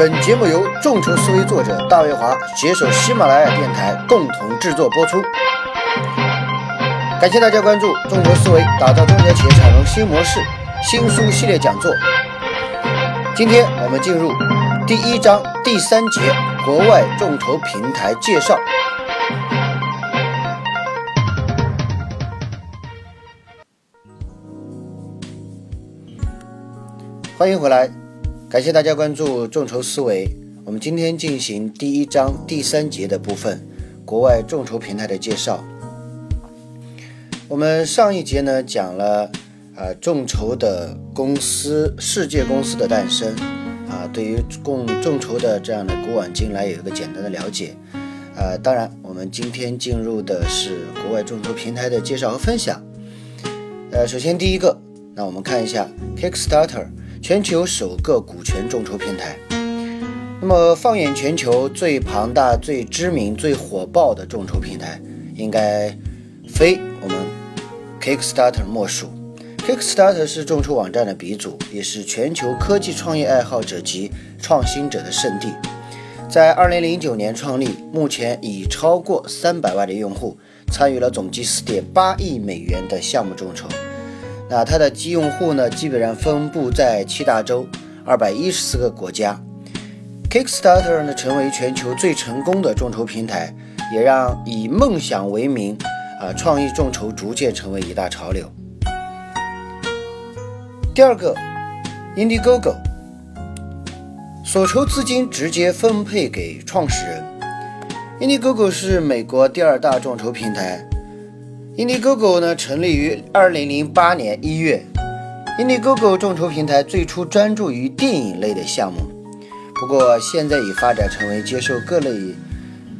本节目由众筹思维作者大卫华携手喜马拉雅电台共同制作播出。感谢大家关注众筹思维，打造中小企业产能新模式新书系列讲座。今天我们进入第一章第三节国外众筹平台介绍。欢迎回来。感谢大家关注众筹思维。我们今天进行第一章第三节的部分，国外众筹平台的介绍。我们上一节呢讲了啊众筹的公司世界公司的诞生啊，对于共众筹的这样的古往今来有一个简单的了解。啊，当然我们今天进入的是国外众筹平台的介绍和分享。呃，首先第一个，那我们看一下 Kickstarter。全球首个股权众筹平台。那么，放眼全球最庞大、最知名、最火爆的众筹平台，应该非我们 Kickstarter 莫属。Kickstarter 是众筹网站的鼻祖，也是全球科技创业爱好者及创新者的圣地。在2009年创立，目前已超过300万的用户参与了总计4.8亿美元的项目众筹。那它的基用户呢，基本上分布在七大洲，二百一十四个国家。Kickstarter 呢，成为全球最成功的众筹平台，也让以梦想为名啊创意众筹逐渐成为一大潮流。第二个，Indiegogo，所筹资金直接分配给创始人。Indiegogo 是美国第二大众筹平台。Indiegogo 呢，成立于二零零八年一月。Indiegogo 众筹平台最初专注于电影类的项目，不过现在已发展成为接受各类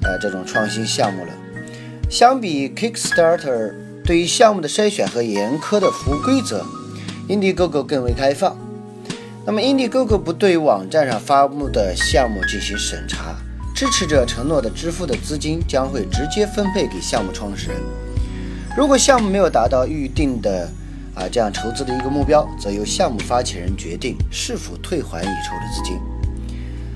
呃这种创新项目了。相比 Kickstarter 对于项目的筛选和严苛的服务规则，Indiegogo 更为开放。那么 Indiegogo 不对网站上发布的项目进行审查，支持者承诺的支付的资金将会直接分配给项目创始人。如果项目没有达到预定的啊这样筹资的一个目标，则由项目发起人决定是否退还已筹的资金。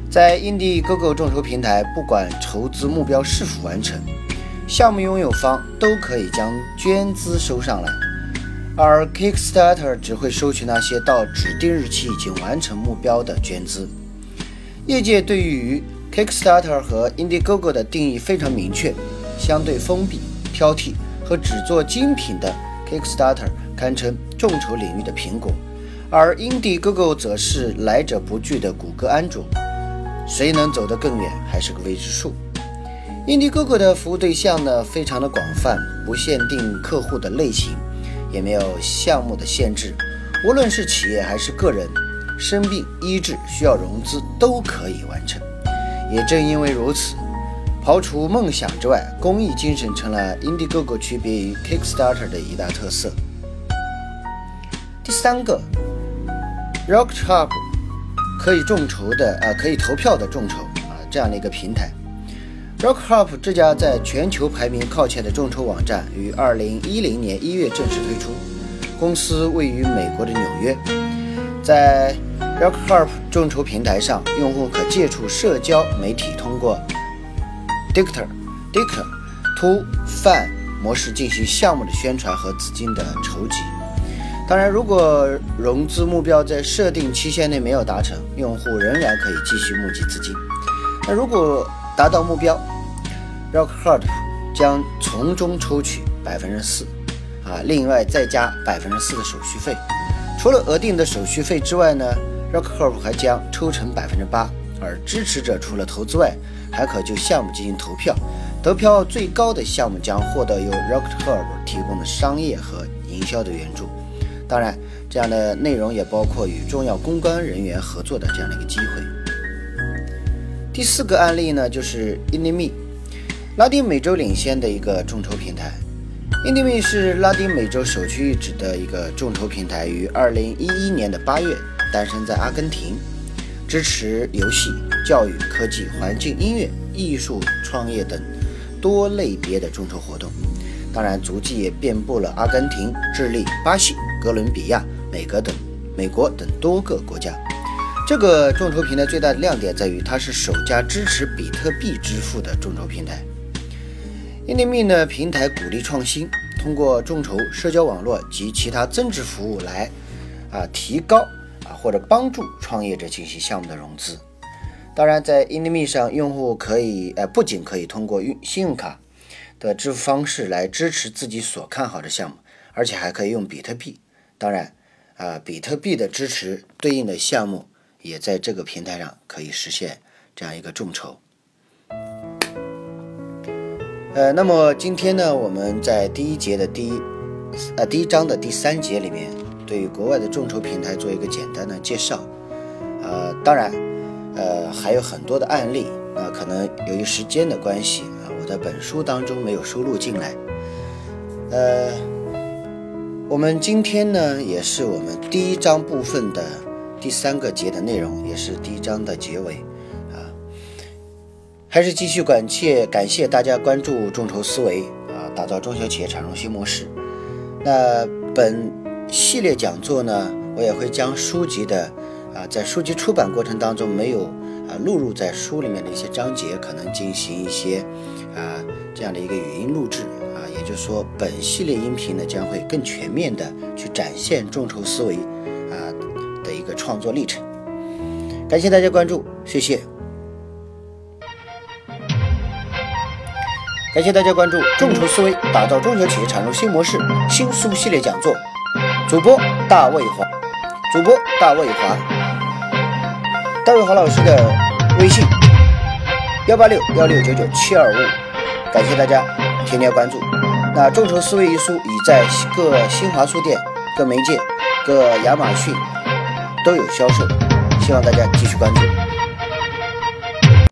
在 Indiegogo 众筹平台，不管筹资目标是否完成，项目拥有方都可以将捐资收上来，而 Kickstarter 只会收取那些到指定日期已经完成目标的捐资。业界对于 Kickstarter 和 Indiegogo 的定义非常明确，相对封闭、挑剔。和只做精品的 Kickstarter 堪称众筹领域的苹果，而 Indiegogo 则是来者不拒的谷歌安卓，谁能走得更远还是个未知数。Indiegogo 的服务对象呢非常的广泛，不限定客户的类型，也没有项目的限制，无论是企业还是个人，生病医治需要融资都可以完成。也正因为如此。刨除梦想之外，公益精神成了 Indiegogo 区别于 Kickstarter 的一大特色。第三个，Rocket Hub 可以众筹的啊，可以投票的众筹啊，这样的一个平台。RockHub 这家在全球排名靠前的众筹网站于2010年1月正式推出，公司位于美国的纽约。在 RockHub 众筹平台上，用户可借助社交媒体通过 Dictor、Dictor、To、fund 模式进行项目的宣传和资金的筹集。当然，如果融资目标在设定期限内没有达成，用户仍然可以继续募集资金。那如果达到目标，Rockhard 将从中抽取百分之四，啊，另外再加百分之四的手续费。除了额定的手续费之外呢，Rockhard 还将抽成百分之八。而支持者除了投资外，还可就项目进行投票，得票最高的项目将获得由 Rocket Hub 提供的商业和营销的援助。当然，这样的内容也包括与重要公关人员合作的这样的一个机会。第四个案例呢，就是 Indie.me，拉丁美洲领先的一个众筹平台。Indie.me 是拉丁美洲首屈一指的一个众筹平台，于2011年的8月诞生在阿根廷。支持游戏、教育、科技、环境、音乐、艺术、创业等多类别的众筹活动，当然足迹也遍布了阿根廷、智利、巴西、哥伦比亚、美国等美国等多个国家。这个众筹平台最大的亮点在于，它是首家支持比特币支付的众筹平台。印尼币呢平台鼓励创新，通过众筹、社交网络及其他增值服务来啊提高或者帮助创业者进行项目的融资。当然，在 Inimi 上，用户可以呃不仅可以通过用信用卡的支付方式来支持自己所看好的项目，而且还可以用比特币。当然啊，比特币的支持对应的项目也在这个平台上可以实现这样一个众筹。呃，那么今天呢，我们在第一节的第一，呃，第一章的第三节里面，对于国外的众筹平台做一个简单的介绍。呃，当然，呃，还有很多的案例，那，可能由于时间的关系啊，我在本书当中没有收录进来。呃，我们今天呢，也是我们第一章部分的第三个节的内容，也是第一章的结尾啊。还是继续感谢感谢大家关注众筹思维啊，打造中小企业产融新模式。那本系列讲座呢，我也会将书籍的啊，在书籍出版过程当中没有啊录入在书里面的一些章节，可能进行一些啊这样的一个语音录制啊，也就是说，本系列音频呢将会更全面的去展现众筹思维啊的一个创作历程。感谢大家关注，谢谢。感谢大家关注众筹思维，打造中小企业产生新模式新书系列讲座。主播大卫华，主播大卫华，大卫华老师的微信幺八六幺六九九七二五五。感谢大家添加关注。那众筹思维一书已在各新华书店、各媒介、各亚马逊都有销售，希望大家继续关注。